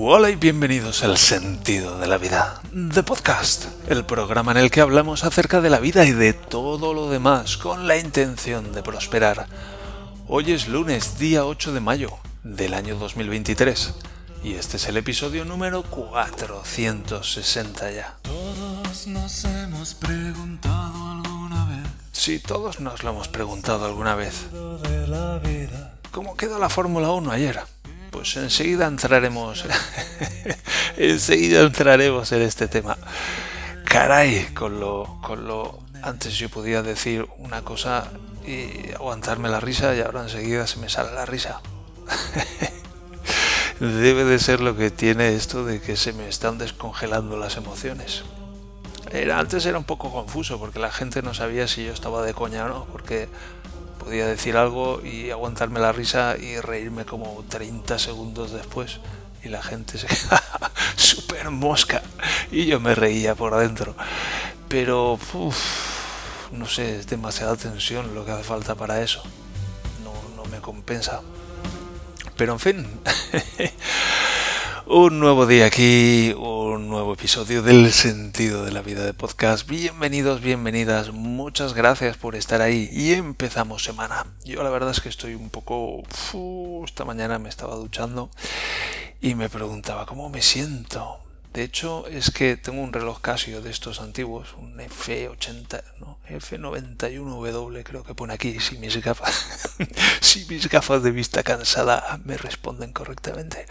Hola y bienvenidos al Sentido de la Vida, The Podcast, el programa en el que hablamos acerca de la vida y de todo lo demás con la intención de prosperar. Hoy es lunes, día 8 de mayo del año 2023 y este es el episodio número 460 ya. Todos nos hemos preguntado alguna vez Sí, todos nos lo hemos preguntado alguna vez. ¿Cómo quedó la Fórmula 1 ayer? Pues enseguida entraremos. enseguida entraremos en este tema. Caray, con lo, con lo. Antes yo podía decir una cosa y aguantarme la risa y ahora enseguida se me sale la risa. Debe de ser lo que tiene esto de que se me están descongelando las emociones. Era, antes era un poco confuso porque la gente no sabía si yo estaba de coña o no, porque podía decir algo y aguantarme la risa y reírme como 30 segundos después y la gente se quedaba súper mosca y yo me reía por adentro. Pero, no sé, es demasiada tensión lo que hace falta para eso. No me compensa. Pero en fin, un nuevo día aquí, un nuevo episodio del sentido de la vida de podcast. Bienvenidos, bienvenidas, muchas gracias por estar ahí y empezamos semana. Yo la verdad es que estoy un poco... esta mañana me estaba duchando y me preguntaba cómo me siento. De hecho, es que tengo un reloj Casio de estos antiguos, un F80, no, F91W creo que pone aquí, si mis gafas, si mis gafas de vista cansada me responden correctamente.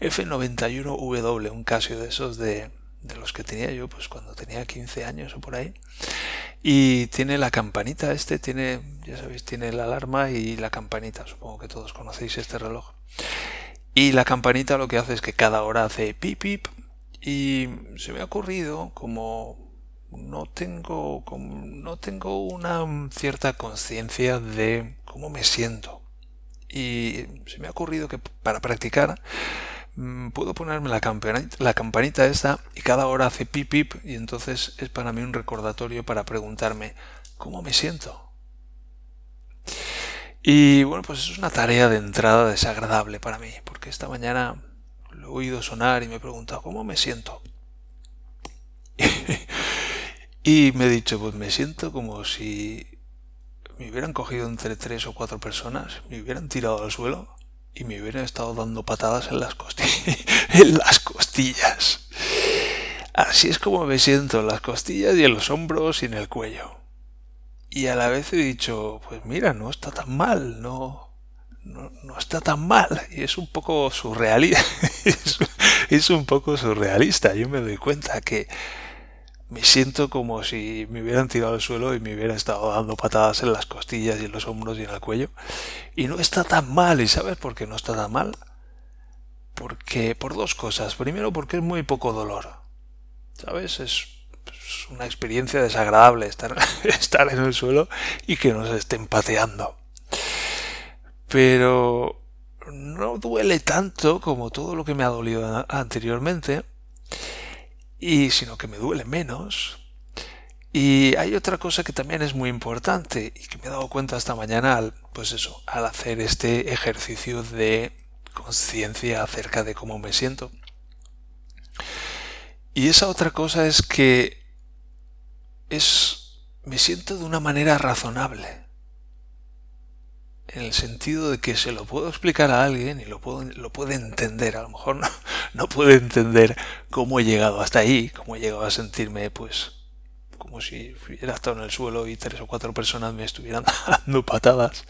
F91W, un Casio de esos de, los que tenía yo pues cuando tenía 15 años o por ahí. Y tiene la campanita, este tiene, ya sabéis, tiene la alarma y la campanita, supongo que todos conocéis este reloj. Y la campanita lo que hace es que cada hora hace pip pip y se me ha ocurrido como no tengo no tengo una cierta conciencia de cómo me siento. Y se me ha ocurrido que para practicar mm, puedo ponerme la campanita, esta y cada hora hace pip y entonces es para mí un recordatorio para preguntarme cómo me siento. Y bueno, pues es una tarea de entrada desagradable para mí, porque esta mañana he oído sonar y me he preguntado cómo me siento. y me he dicho, pues me siento como si me hubieran cogido entre tres o cuatro personas, me hubieran tirado al suelo y me hubieran estado dando patadas en las, en las costillas. Así es como me siento en las costillas y en los hombros y en el cuello. Y a la vez he dicho, pues mira, no está tan mal, no, no, está tan mal. Y es un poco surrealista. es, un poco surrealista. Yo me doy cuenta que me siento como si me hubieran tirado al suelo y me hubieran estado dando patadas en las costillas y en los hombros y en el cuello. Y no está tan mal. ¿Y sabes por qué no está tan mal? Porque, por dos cosas. Primero, porque es muy poco dolor. ¿Sabes? Es es una experiencia desagradable estar, estar en el suelo y que nos estén pateando. Pero no duele tanto como todo lo que me ha dolido anteriormente, y sino que me duele menos. Y hay otra cosa que también es muy importante y que me he dado cuenta esta mañana al, pues eso, al hacer este ejercicio de conciencia acerca de cómo me siento. Y esa otra cosa es que es me siento de una manera razonable. En el sentido de que se lo puedo explicar a alguien y lo, puedo, lo puede entender. A lo mejor no, no puede entender cómo he llegado hasta ahí, cómo he llegado a sentirme, pues, como si hubiera estado en el suelo y tres o cuatro personas me estuvieran dando patadas.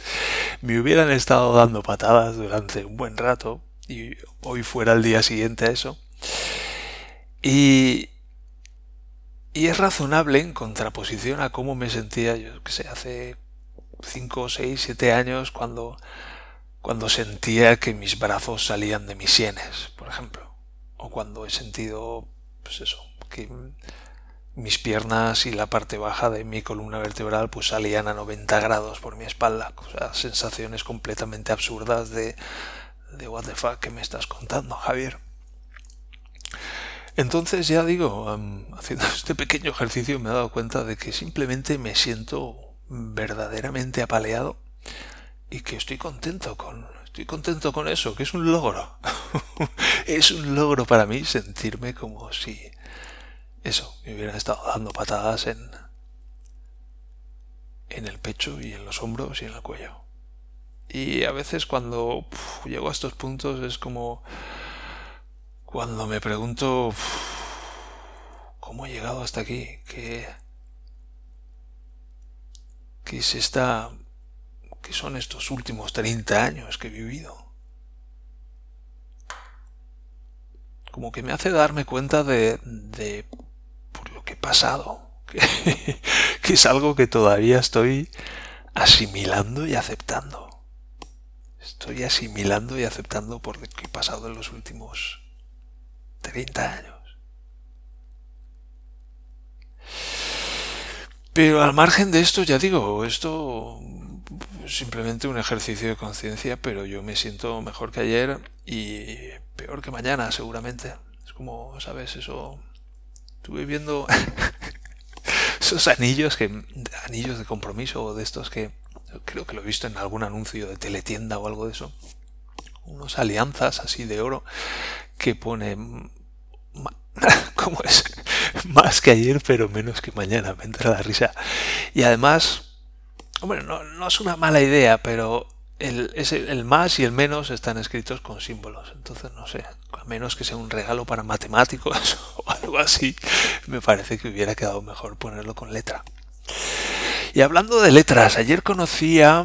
Me hubieran estado dando patadas durante un buen rato y hoy fuera el día siguiente a eso. Y, y es razonable en contraposición a cómo me sentía yo, que sé, hace 5, 6, 7 años cuando, cuando sentía que mis brazos salían de mis sienes, por ejemplo. O cuando he sentido, pues eso, que mis piernas y la parte baja de mi columna vertebral pues salían a 90 grados por mi espalda. O sensaciones completamente absurdas de, de what the fuck que me estás contando, Javier. Entonces ya digo, haciendo este pequeño ejercicio me he dado cuenta de que simplemente me siento verdaderamente apaleado y que estoy contento con estoy contento con eso, que es un logro. es un logro para mí sentirme como si eso, me hubieran estado dando patadas en, en el pecho y en los hombros y en el cuello. Y a veces cuando llego a estos puntos es como cuando me pregunto cómo he llegado hasta aquí, qué, qué es esta, qué son estos últimos 30 años que he vivido. Como que me hace darme cuenta de, de por lo que he pasado, que, que es algo que todavía estoy asimilando y aceptando. Estoy asimilando y aceptando por lo que he pasado en los últimos 30 años. Pero al margen de esto, ya digo, esto es simplemente un ejercicio de conciencia, pero yo me siento mejor que ayer y peor que mañana, seguramente. Es como, ¿sabes? Eso. Estuve viendo esos anillos que anillos de compromiso o de estos que creo que lo he visto en algún anuncio de teletienda o algo de eso. Unos alianzas así de oro que pone ¿Cómo es? Más que ayer, pero menos que mañana, me entra la risa. Y además, hombre, no, no es una mala idea, pero el, el más y el menos están escritos con símbolos. Entonces, no sé, a menos que sea un regalo para matemáticos o algo así, me parece que hubiera quedado mejor ponerlo con letra. Y hablando de letras, ayer conocí a,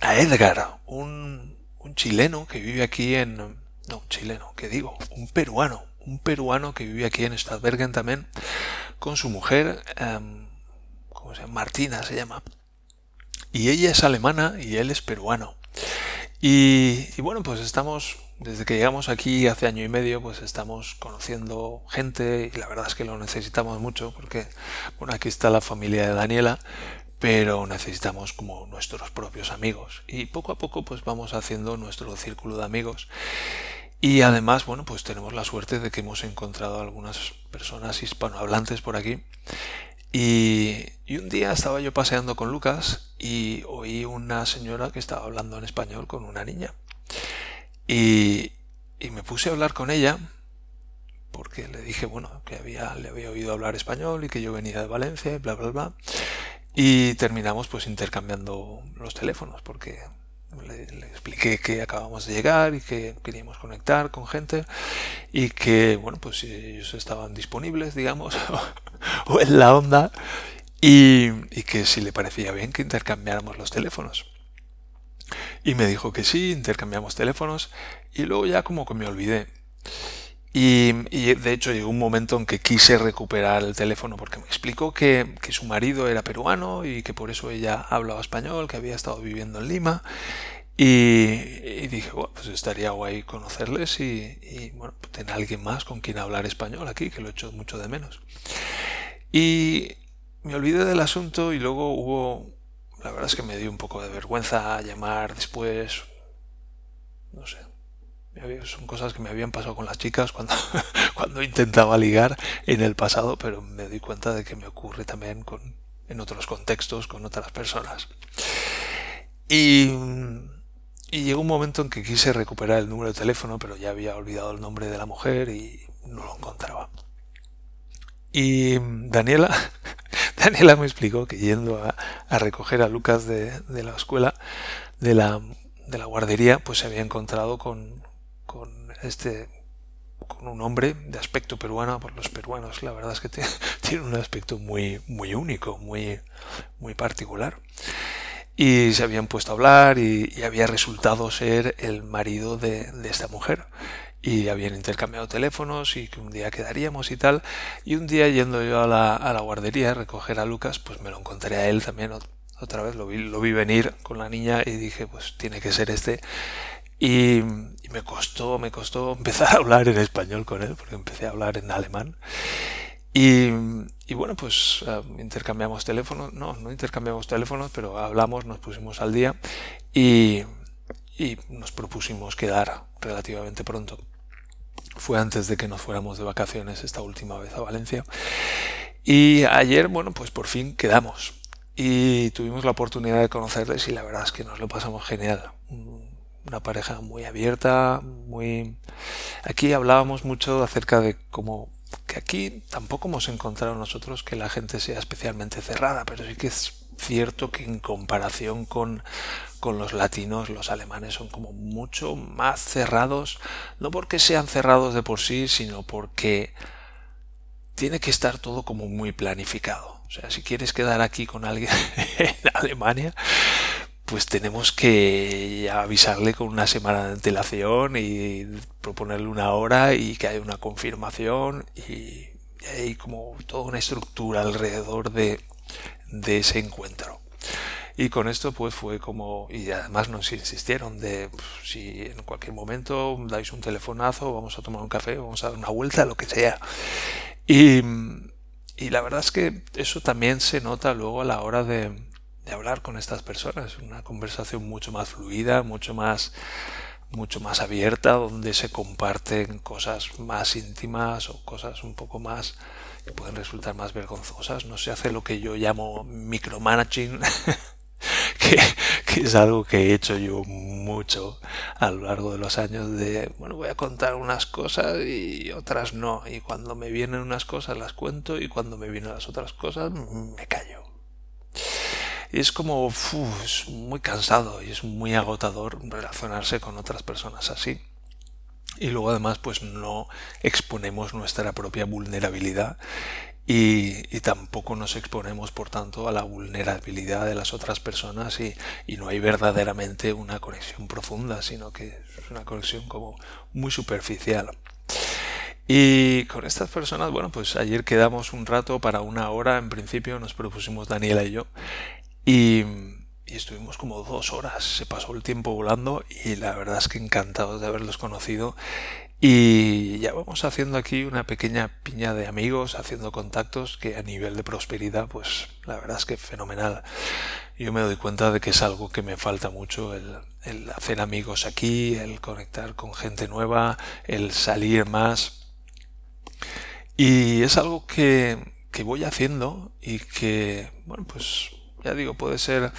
Edgar, un, un chileno que vive aquí en... No, un chileno, ¿qué digo? Un peruano, un peruano que vive aquí en Stadbergen también, con su mujer, em, ¿cómo se llama? Martina se llama. Y ella es alemana y él es peruano. Y, bueno, pues estamos, desde que llegamos aquí hace año y medio, pues estamos conociendo gente y la verdad es que lo necesitamos mucho porque, bueno, aquí está la familia de Daniela, pero necesitamos como nuestros propios amigos. Y poco a poco pues vamos haciendo nuestro círculo de amigos. Y además, bueno, pues tenemos la suerte de que hemos encontrado algunas personas hispanohablantes por aquí. Y, un día estaba yo paseando con Lucas y oí una señora que estaba hablando en español con una niña. Y, me puse a hablar con ella porque le dije, bueno, que había, le había oído hablar español y que yo venía de Valencia y bla, bla, bla. Y terminamos pues intercambiando los teléfonos porque le, expliqué que acabamos de llegar y que queríamos conectar con gente y que, bueno, pues si ellos estaban disponibles, digamos, o en la onda y que si le parecía bien que intercambiáramos los teléfonos. Y me dijo que sí, intercambiamos teléfonos y luego ya como que me olvidé. Y, de hecho llegó un momento en que quise recuperar el teléfono porque me explicó que, su marido era peruano y que por eso ella hablaba español, que había estado viviendo en Lima. Y, dije, bueno, pues estaría guay conocerles y, bueno, pues tener alguien más con quien hablar español aquí, que lo he hecho mucho de menos. Y me olvidé del asunto y luego hubo, la verdad es que me dio un poco de vergüenza llamar después, no sé, son cosas que me habían pasado con las chicas cuando, cuando intentaba ligar en el pasado, pero me di cuenta de que me ocurre también con, en otros contextos con otras personas. Y, y llegó un momento en que quise recuperar el número de teléfono, pero ya había olvidado el nombre de la mujer y no lo encontraba. Y Daniela, Daniela me explicó que yendo a, a recoger a Lucas de, de la escuela, de la, de la guardería, pues se había encontrado con, con este con un hombre de aspecto peruano, por los peruanos la verdad es que tiene un aspecto muy muy único, muy muy particular. Y se habían puesto a hablar y, había resultado ser el marido de, esta mujer. Y habían intercambiado teléfonos y que un día quedaríamos y tal. Y un día yendo yo a la, a la guardería a recoger a Lucas, pues me lo encontré a él también otra vez. Lo vi, lo vi venir con la niña y dije, pues tiene que ser este. Y, me costó, me costó empezar a hablar en español con él, porque empecé a hablar en alemán. Y, bueno, pues eh, intercambiamos teléfonos, no, no intercambiamos teléfonos, pero hablamos, nos pusimos al día y, y nos propusimos quedar relativamente pronto. Fue antes de que nos fuéramos de vacaciones esta última vez a Valencia. Y ayer, bueno, pues por fin quedamos. Y tuvimos la oportunidad de conocerles y la verdad es que nos lo pasamos genial una pareja muy abierta, muy... Aquí hablábamos mucho acerca de cómo que aquí tampoco hemos encontrado nosotros que la gente sea especialmente cerrada, pero sí que es cierto que en comparación con, con los latinos, los alemanes son como mucho más cerrados, no porque sean cerrados de por sí, sino porque tiene que estar todo como muy planificado. O sea, si quieres quedar aquí con alguien en Alemania, pues tenemos que avisarle con una semana de antelación y proponerle una hora y que haya una confirmación y, hay como toda una estructura alrededor de, ese encuentro. Y con esto pues fue como, y además nos insistieron de pues, si en cualquier momento dais un telefonazo, vamos a tomar un café, vamos a dar una vuelta, lo que sea. Y la verdad es que eso también se nota luego a la hora de, de hablar con estas personas, una conversación mucho más fluida, mucho más mucho más abierta, donde se comparten cosas más íntimas o cosas un poco más que pueden resultar más vergonzosas. No se hace lo que yo llamo micromanaging, que, que, es algo que he hecho yo mucho a lo largo de los años de, bueno, voy a contar unas cosas y otras no. Y cuando me vienen unas cosas las cuento y cuando me vienen las otras cosas me callo. Y es como es muy cansado y es muy agotador relacionarse con otras personas así. Y luego además pues no exponemos nuestra propia vulnerabilidad y, y, tampoco nos exponemos por tanto a la vulnerabilidad de las otras personas y, y, no hay verdaderamente una conexión profunda, sino que es una conexión como muy superficial. Y con estas personas, bueno, pues ayer quedamos un rato para una hora, en principio nos propusimos Daniela y yo, y, estuvimos como dos horas, se pasó el tiempo volando y la verdad es que encantados de haberlos conocido. Y ya vamos haciendo aquí una pequeña piña de amigos, haciendo contactos que a nivel de prosperidad, pues la verdad es que fenomenal. Yo me doy cuenta de que es algo que me falta mucho, el, el hacer amigos aquí, el conectar con gente nueva, el salir más. Y es algo que, que voy haciendo y que, bueno, pues ya digo, puede ser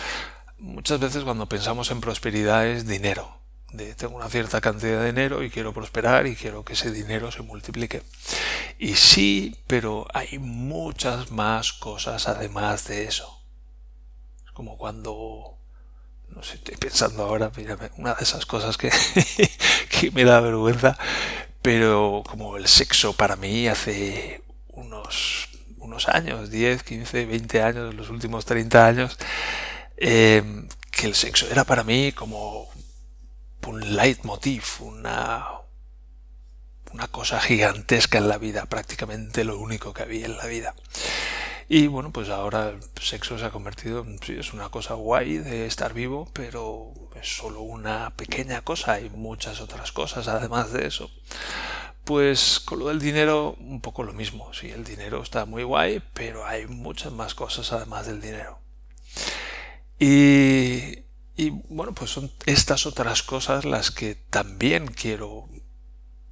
muchas veces cuando pensamos en prosperidad es dinero. De, tengo una cierta cantidad de dinero y quiero prosperar y quiero que ese dinero se multiplique. Y sí, pero hay muchas más cosas además de eso. Es como cuando, no sé, estoy pensando ahora, una de esas cosas que, que me da vergüenza, pero como el sexo para mí hace unos unos años, 10, 15, 20 años, los últimos 30 años, eh, que el sexo era para mí como un leitmotiv, una, una cosa gigantesca en la vida, prácticamente lo único que había en la vida. Y bueno, pues ahora el sexo se ha convertido en sí, es una cosa guay de estar vivo, pero es solo una pequeña cosa, hay muchas otras cosas además de eso. Pues con lo del dinero un poco lo mismo. Sí, el dinero está muy guay, pero hay muchas más cosas además del dinero. Y, y bueno, pues son estas otras cosas las que también quiero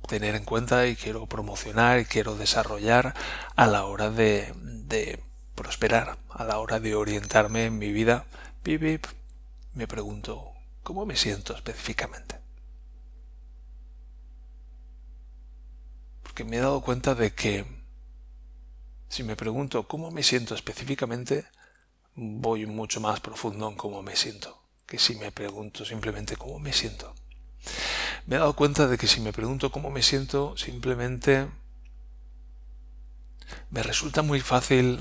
tener en cuenta y quiero promocionar y quiero desarrollar a la hora de, de prosperar, a la hora de orientarme en mi vida. Pip, me pregunto, ¿cómo me siento específicamente? Que me he dado cuenta de que si me pregunto cómo me siento específicamente, voy mucho más profundo en cómo me siento que si me pregunto simplemente cómo me siento. Me he dado cuenta de que si me pregunto cómo me siento, simplemente me resulta muy fácil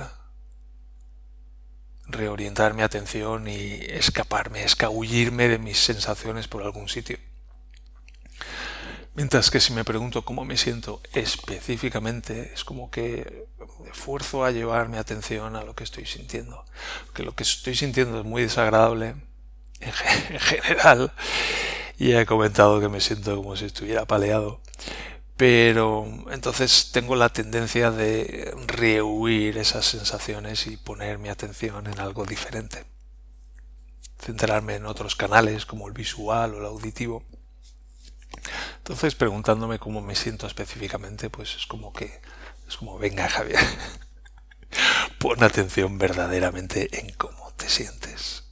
reorientar mi atención y escaparme, escabullirme de mis sensaciones por algún sitio. Mientras que si me pregunto cómo me siento específicamente, es como que esfuerzo a llevar mi atención a lo que estoy sintiendo. Que lo que estoy sintiendo es muy desagradable en, general. Y he comentado que me siento como si estuviera paleado. Pero entonces tengo la tendencia de rehuir esas sensaciones y poner mi atención en algo diferente. Centrarme en otros canales como el visual o el auditivo entonces, preguntándome cómo me siento específicamente, pues es como que, es como, venga Javier, pon atención verdaderamente en cómo te sientes.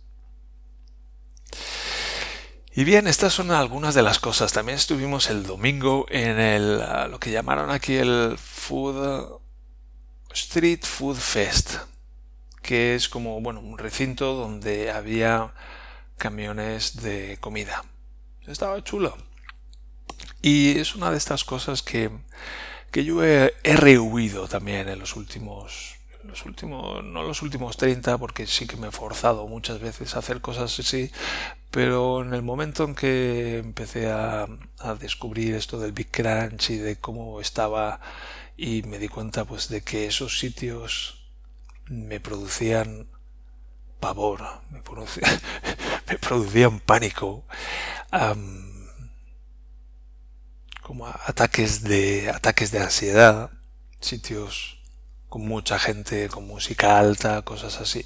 Y bien, estas son algunas de las cosas. También estuvimos el domingo en el ah, lo que llamaron aquí el Food Street Food Fest, que es como bueno un recinto donde había camiones de comida. Estaba chulo. Y es una de estas cosas que, que yo he, rehuido también en los últimos los últimos, no los últimos 30, porque sí que me he forzado muchas veces a hacer cosas así, pero en el momento en que empecé a, a descubrir esto del Big Crunch y de cómo estaba y me di cuenta pues de que esos sitios me producían pavor, me, producían, me producían pánico, como ataques de ataques de ansiedad, sitios con mucha gente, con música alta, cosas así.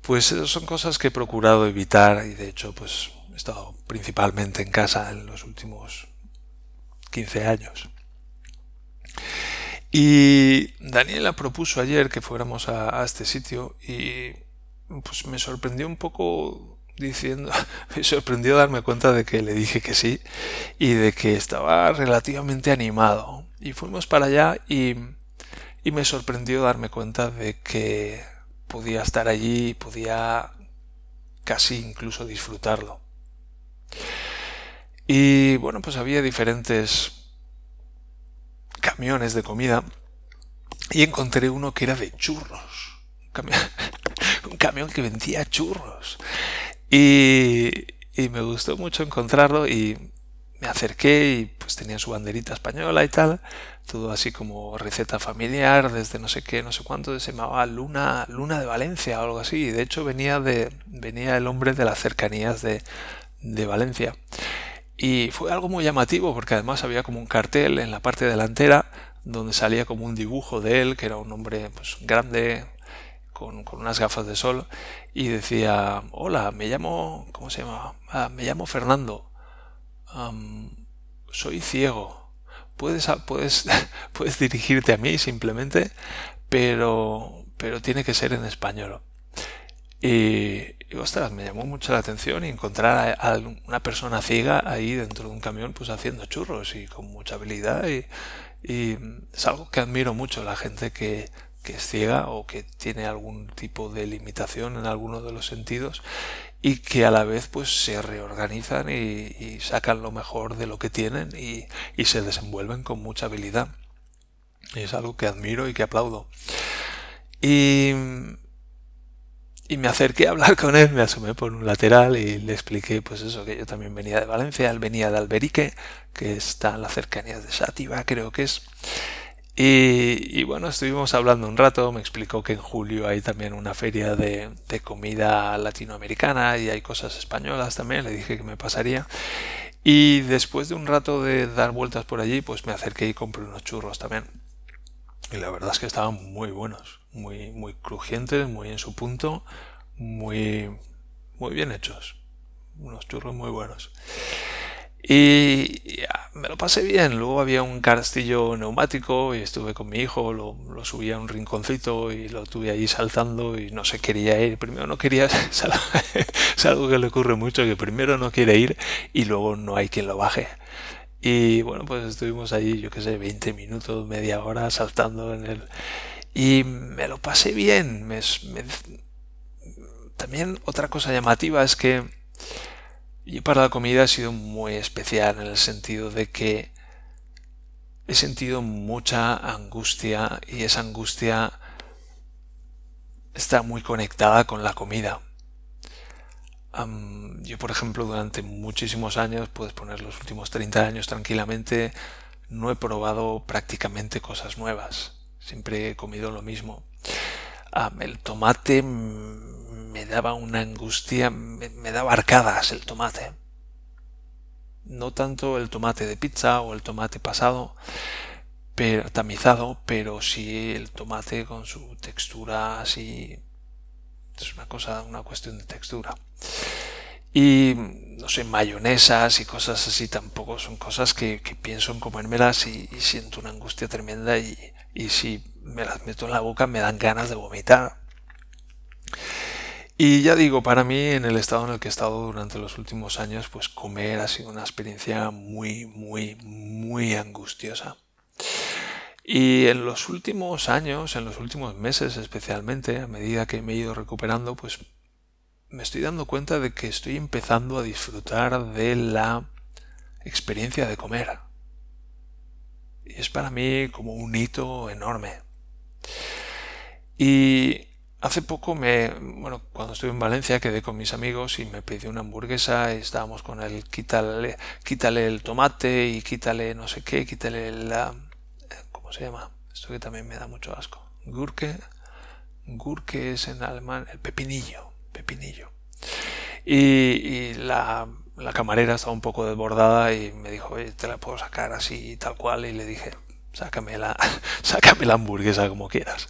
Pues son cosas que he procurado evitar y de hecho pues he estado principalmente en casa en los últimos 15 años. Y Daniela propuso ayer que fuéramos a, este sitio y pues me sorprendió un poco diciendo, me sorprendió darme cuenta de que le dije que sí y de que estaba relativamente animado. Y fuimos para allá y y me sorprendió darme cuenta de que podía estar allí y podía casi incluso disfrutarlo. Y bueno, pues había diferentes camiones de comida y encontré uno que era de churros. Un camión, que vendía churros. Y, me gustó mucho encontrarlo y me acerqué y pues tenía su banderita española y tal, todo así como receta familiar, desde no sé qué, no sé cuánto, se llamaba Luna, Luna de Valencia o algo así, y de hecho venía de, venía el hombre de las cercanías de, de Valencia. Y fue algo muy llamativo porque además había como un cartel en la parte delantera donde salía como un dibujo de él, que era un hombre pues, grande, con, unas gafas de sol, y decía, hola, me llamo, ¿cómo se llama? Ah, me llamo Fernando soy ciego. Puedes, puedes, puedes dirigirte a mí simplemente, pero, pero tiene que ser en español. Y, y, ostras, me llamó mucho la atención encontrar a, una persona ciega ahí dentro de un camión pues haciendo churros y con mucha habilidad y, y es algo que admiro mucho la gente que, que es ciega o que tiene algún tipo de limitación en alguno de los sentidos y que a la vez pues se reorganizan y, sacan lo mejor de lo que tienen y, se desenvuelven con mucha habilidad. es algo que admiro y que aplaudo. Y, y me acerqué a hablar con él, me asomé por un lateral y le expliqué pues eso, que yo también venía de Valencia, él venía de Alberique, que está en las cercanías de Sátiva, creo que es. Y, bueno, estuvimos hablando un rato, me explicó que en julio hay también una feria de, comida latinoamericana y hay cosas españolas también, le dije que me pasaría. Y después de un rato de dar vueltas por allí, pues me acerqué y compré unos churros también. Y la verdad es que estaban muy buenos, muy, muy crujientes, muy en su punto, muy, muy bien hechos. Unos churros muy buenos. Y me lo pasé bien. Luego había un castillo neumático y estuve con mi hijo, lo, lo subí a un rinconcito y lo tuve allí saltando y no se quería ir. Primero no quería, es algo que le ocurre mucho, que primero no quiere ir y luego no hay quien lo baje. Y bueno, pues estuvimos allí, yo qué sé, 20 minutos, media hora saltando en el... Y me lo pasé bien. También otra cosa llamativa es que y para la comida ha sido muy especial en el sentido de que he sentido mucha angustia y esa angustia está muy conectada con la comida. yo, por ejemplo, durante muchísimos años, puedes poner los últimos 30 años tranquilamente, no he probado prácticamente cosas nuevas. Siempre he comido lo mismo. el tomate me daba una angustia, me, daba arcadas el tomate. No tanto el tomate de pizza o el tomate pasado, pero, tamizado, pero sí el tomate con su textura así. Es una cosa, una cuestión de textura. Y no sé, mayonesas y cosas así tampoco son cosas que, pienso en comérmelas y, y, siento una angustia tremenda y, y si me las meto en la boca me dan ganas de vomitar. Y ya digo, para mí, en el estado en el que he estado durante los últimos años, pues comer ha sido una experiencia muy, muy, muy angustiosa. Y en los últimos años, en los últimos meses especialmente, a medida que me he ido recuperando, pues me estoy dando cuenta de que estoy empezando a disfrutar de la experiencia de comer. Y es para mí como un hito enorme. Y hace poco me, bueno, cuando estuve en Valencia quedé con mis amigos y me pedí una hamburguesa y estábamos con el quítale, quítale el tomate y quítale no sé qué, quítale la, ¿cómo se llama? Esto que también me da mucho asco. Gurke, Gurke es en alemán el pepinillo pepinillo. Y, la, camarera estaba un poco desbordada y me dijo, Oye, te la puedo sacar así tal cual. Y le dije, sácame la, sácame la hamburguesa como quieras.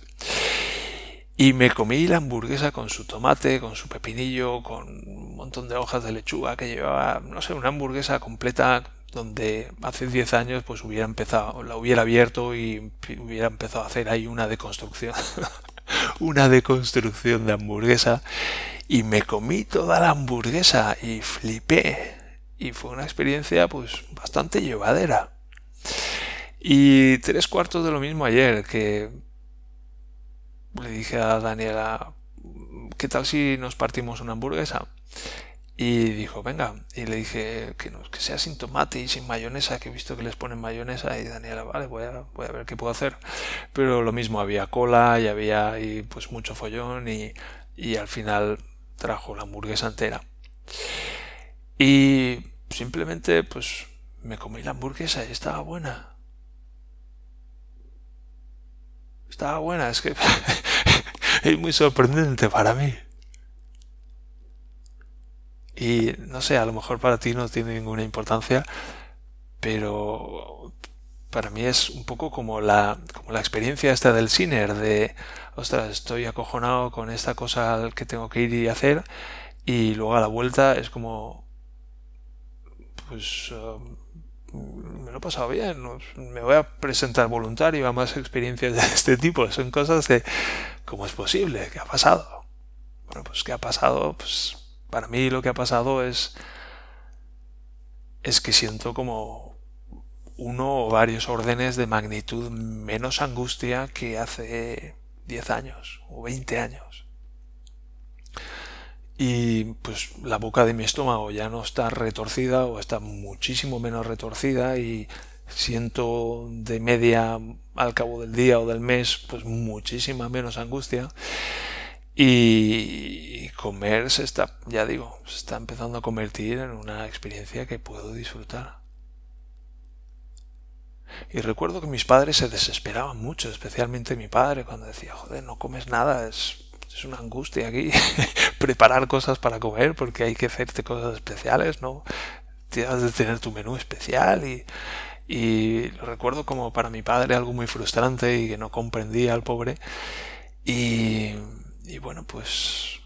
Y me comí la hamburguesa con su tomate, con su pepinillo, con un montón de hojas de lechuga que llevaba, no sé, una hamburguesa completa donde hace 10 años pues hubiera empezado, la hubiera abierto y hubiera empezado a hacer ahí una deconstrucción. una deconstrucción de hamburguesa y me comí toda la hamburguesa y flipé. Y fue una experiencia pues bastante llevadera. Y tres cuartos de lo mismo ayer, que le dije a Daniela, ¿qué tal si nos partimos una hamburguesa? Y dijo, venga. Y le dije que, no, que sea sin tomate y sin mayonesa, que he visto que les ponen mayonesa. Y Daniela, vale, voy a, voy a ver qué puedo hacer. Pero lo mismo, había cola y había y pues mucho follón y, y al final trajo la hamburguesa entera. Y simplemente pues me comí la hamburguesa y estaba buena. Estaba buena, es que es muy sorprendente para mí. Y no sé, a lo mejor para ti no tiene ninguna importancia, pero para mí es un poco como la, como la experiencia esta del Siner, de, ostras, estoy acojonado con esta cosa que tengo que ir y hacer, y luego a la vuelta es como, pues um, me lo he pasado bien, me voy a presentar voluntario a más experiencias de este tipo, son cosas que, ¿cómo es posible? ¿Qué ha pasado? Bueno, pues ¿qué ha pasado? Pues para mí lo que ha pasado es es que siento como uno o varios órdenes de magnitud menos angustia que hace 10 años o 20 años. Y pues la boca de mi estómago ya no está retorcida o está muchísimo menos retorcida y siento de media al cabo del día o del mes pues muchísima menos angustia. Y comer se está ya digo se está empezando a convertir en una experiencia que puedo disfrutar. Y recuerdo que mis padres se desesperaban mucho, especialmente mi padre, cuando decía, joder, no comes nada, es, es una angustia aquí preparar cosas para comer porque hay que hacerte cosas especiales, ¿no? Tienes de tener tu menú especial y, lo recuerdo como para mi padre algo muy frustrante y que no comprendía al pobre. Y, y bueno, pues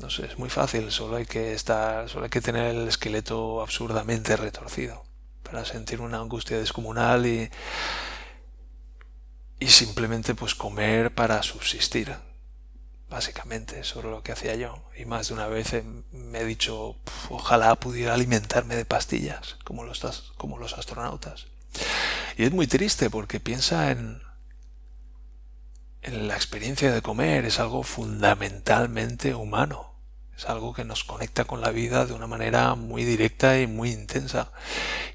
No sé, es muy fácil, solo hay que estar, solo hay que tener el esqueleto absurdamente retorcido para sentir una angustia descomunal y y simplemente pues comer para subsistir. Básicamente, eso es lo que hacía yo. Y más de una vez me he dicho, ojalá pudiera alimentarme de pastillas, como los, como los astronautas. Y es muy triste porque piensa en, en la experiencia de comer, es algo fundamentalmente humano. Es algo que nos conecta con la vida de una manera muy directa y muy intensa.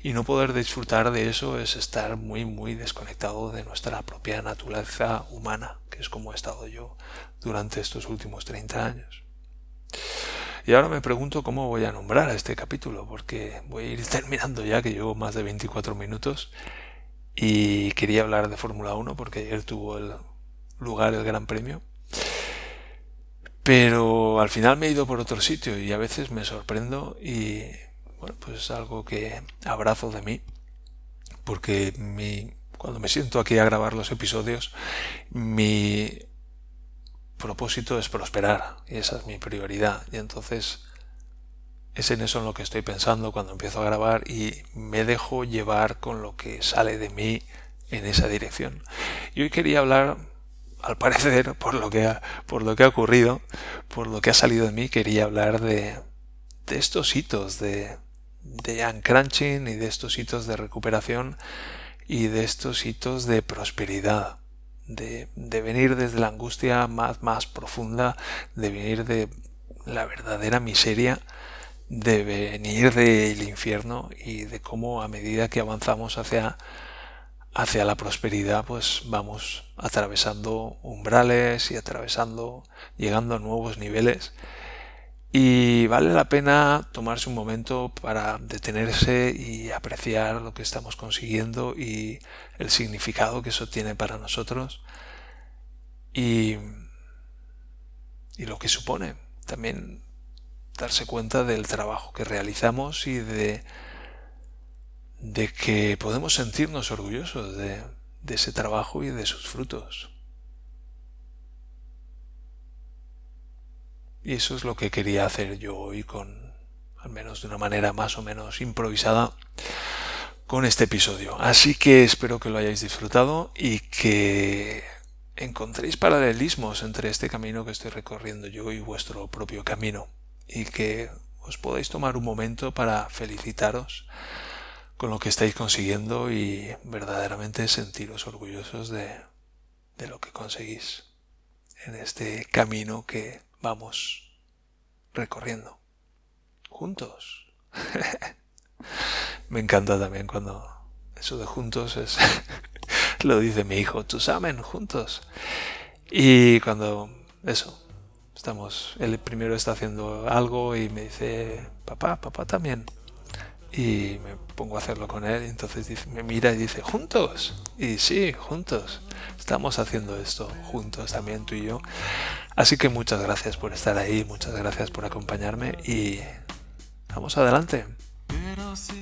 Y no poder disfrutar de eso es estar muy, muy desconectado de nuestra propia naturaleza humana, que es como he estado yo durante estos últimos 30 años. Y ahora me pregunto cómo voy a nombrar a este capítulo, porque voy a ir terminando ya, que llevo más de 24 minutos, y quería hablar de Fórmula 1 porque ayer tuvo el lugar el Gran Premio. Pero al final me he ido por otro sitio y a veces me sorprendo y bueno, pues es algo que abrazo de mí. Porque mi, cuando me siento aquí a grabar los episodios, mi propósito es prosperar y esa es mi prioridad. Y entonces es en eso en lo que estoy pensando cuando empiezo a grabar y me dejo llevar con lo que sale de mí en esa dirección. Y hoy quería hablar al parecer, por lo que ha, por lo que ha ocurrido, por lo que ha salido de mí, quería hablar de, de estos hitos de, de uncrunching y de estos hitos de recuperación y de estos hitos de prosperidad, de, de venir desde la angustia más, más profunda, de venir de la verdadera miseria, de venir del infierno y de cómo a medida que avanzamos hacia hacia la prosperidad pues vamos atravesando umbrales y atravesando, llegando a nuevos niveles. Y vale la pena tomarse un momento para detenerse y apreciar lo que estamos consiguiendo y el significado que eso tiene para nosotros y, y lo que supone. También darse cuenta del trabajo que realizamos y de de que podemos sentirnos orgullosos de, de ese trabajo y de sus frutos. Y eso es lo que quería hacer yo hoy con, al menos de una manera más o menos improvisada, con este episodio. Así que espero que lo hayáis disfrutado y que encontréis paralelismos entre este camino que estoy recorriendo yo y vuestro propio camino. Y que os podáis tomar un momento para felicitaros con lo que estáis consiguiendo y verdaderamente sentiros orgullosos de, de lo que conseguís en este camino que vamos recorriendo juntos. Me encanta también cuando eso de juntos es lo dice mi hijo, tú saben, juntos. Y cuando eso, estamos, él primero está haciendo algo y me dice, papá, papá también y me pongo a hacerlo con él y entonces me mira y dice, juntos. Y sí, juntos. Estamos haciendo esto juntos también tú y yo. Así que muchas gracias por estar ahí, muchas gracias por acompañarme y vamos adelante.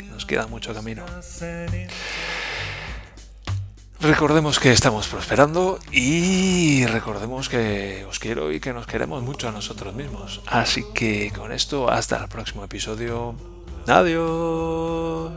Nos queda mucho camino. Recordemos que estamos prosperando y recordemos que os quiero y que nos queremos mucho a nosotros mismos. Así que con esto, hasta el próximo episodio. Adiós.